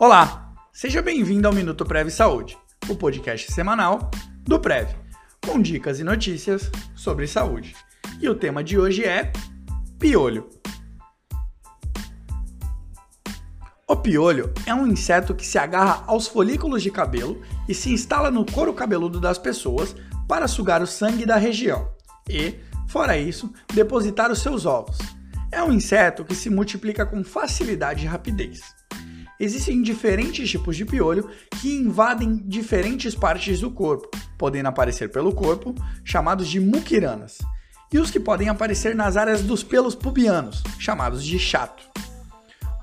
Olá, seja bem-vindo ao Minuto Prev Saúde, o podcast semanal do Prev, com dicas e notícias sobre saúde. E o tema de hoje é piolho. O piolho é um inseto que se agarra aos folículos de cabelo e se instala no couro cabeludo das pessoas para sugar o sangue da região e, fora isso, depositar os seus ovos. É um inseto que se multiplica com facilidade e rapidez. Existem diferentes tipos de piolho que invadem diferentes partes do corpo, podendo aparecer pelo corpo, chamados de muquiranas, e os que podem aparecer nas áreas dos pelos pubianos, chamados de chato.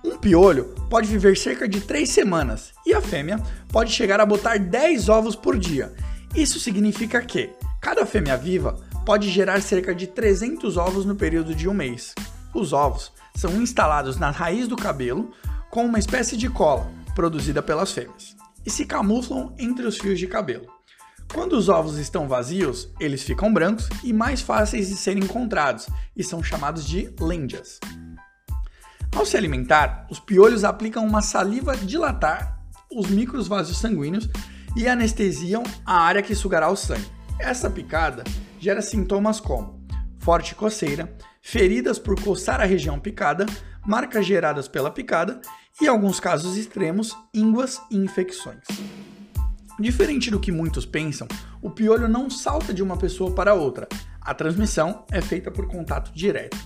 Um piolho pode viver cerca de 3 semanas e a fêmea pode chegar a botar 10 ovos por dia. Isso significa que cada fêmea viva pode gerar cerca de 300 ovos no período de um mês. Os ovos são instalados na raiz do cabelo com uma espécie de cola produzida pelas fêmeas e se camuflam entre os fios de cabelo. Quando os ovos estão vazios, eles ficam brancos e mais fáceis de serem encontrados e são chamados de lendias. Ao se alimentar, os piolhos aplicam uma saliva dilatar os micros vasos sanguíneos e anestesiam a área que sugará o sangue. Essa picada gera sintomas como forte coceira, feridas por coçar a região picada, marcas geradas pela picada e, em alguns casos extremos, ínguas e infecções. Diferente do que muitos pensam, o piolho não salta de uma pessoa para outra. A transmissão é feita por contato direto.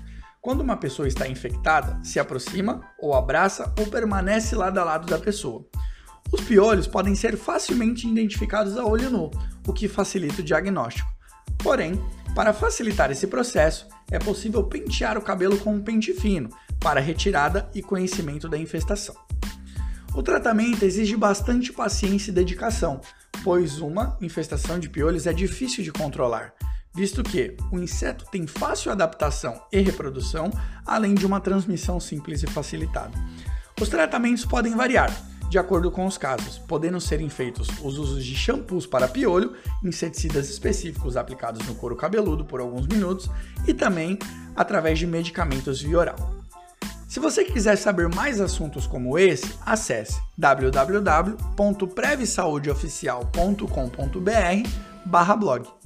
Quando uma pessoa está infectada, se aproxima, ou abraça, ou permanece lado a lado da pessoa. Os piolhos podem ser facilmente identificados a olho nu, o que facilita o diagnóstico. Porém, para facilitar esse processo, é possível pentear o cabelo com um pente fino para retirada e conhecimento da infestação. O tratamento exige bastante paciência e dedicação, pois uma infestação de piolhos é difícil de controlar, visto que o inseto tem fácil adaptação e reprodução, além de uma transmissão simples e facilitada. Os tratamentos podem variar, de acordo com os casos, podendo serem feitos os usos de shampoos para piolho, inseticidas específicos aplicados no couro cabeludo por alguns minutos e também através de medicamentos via oral. Se você quiser saber mais assuntos como esse, acesse www.prevsaudeoficial.com.br/blog.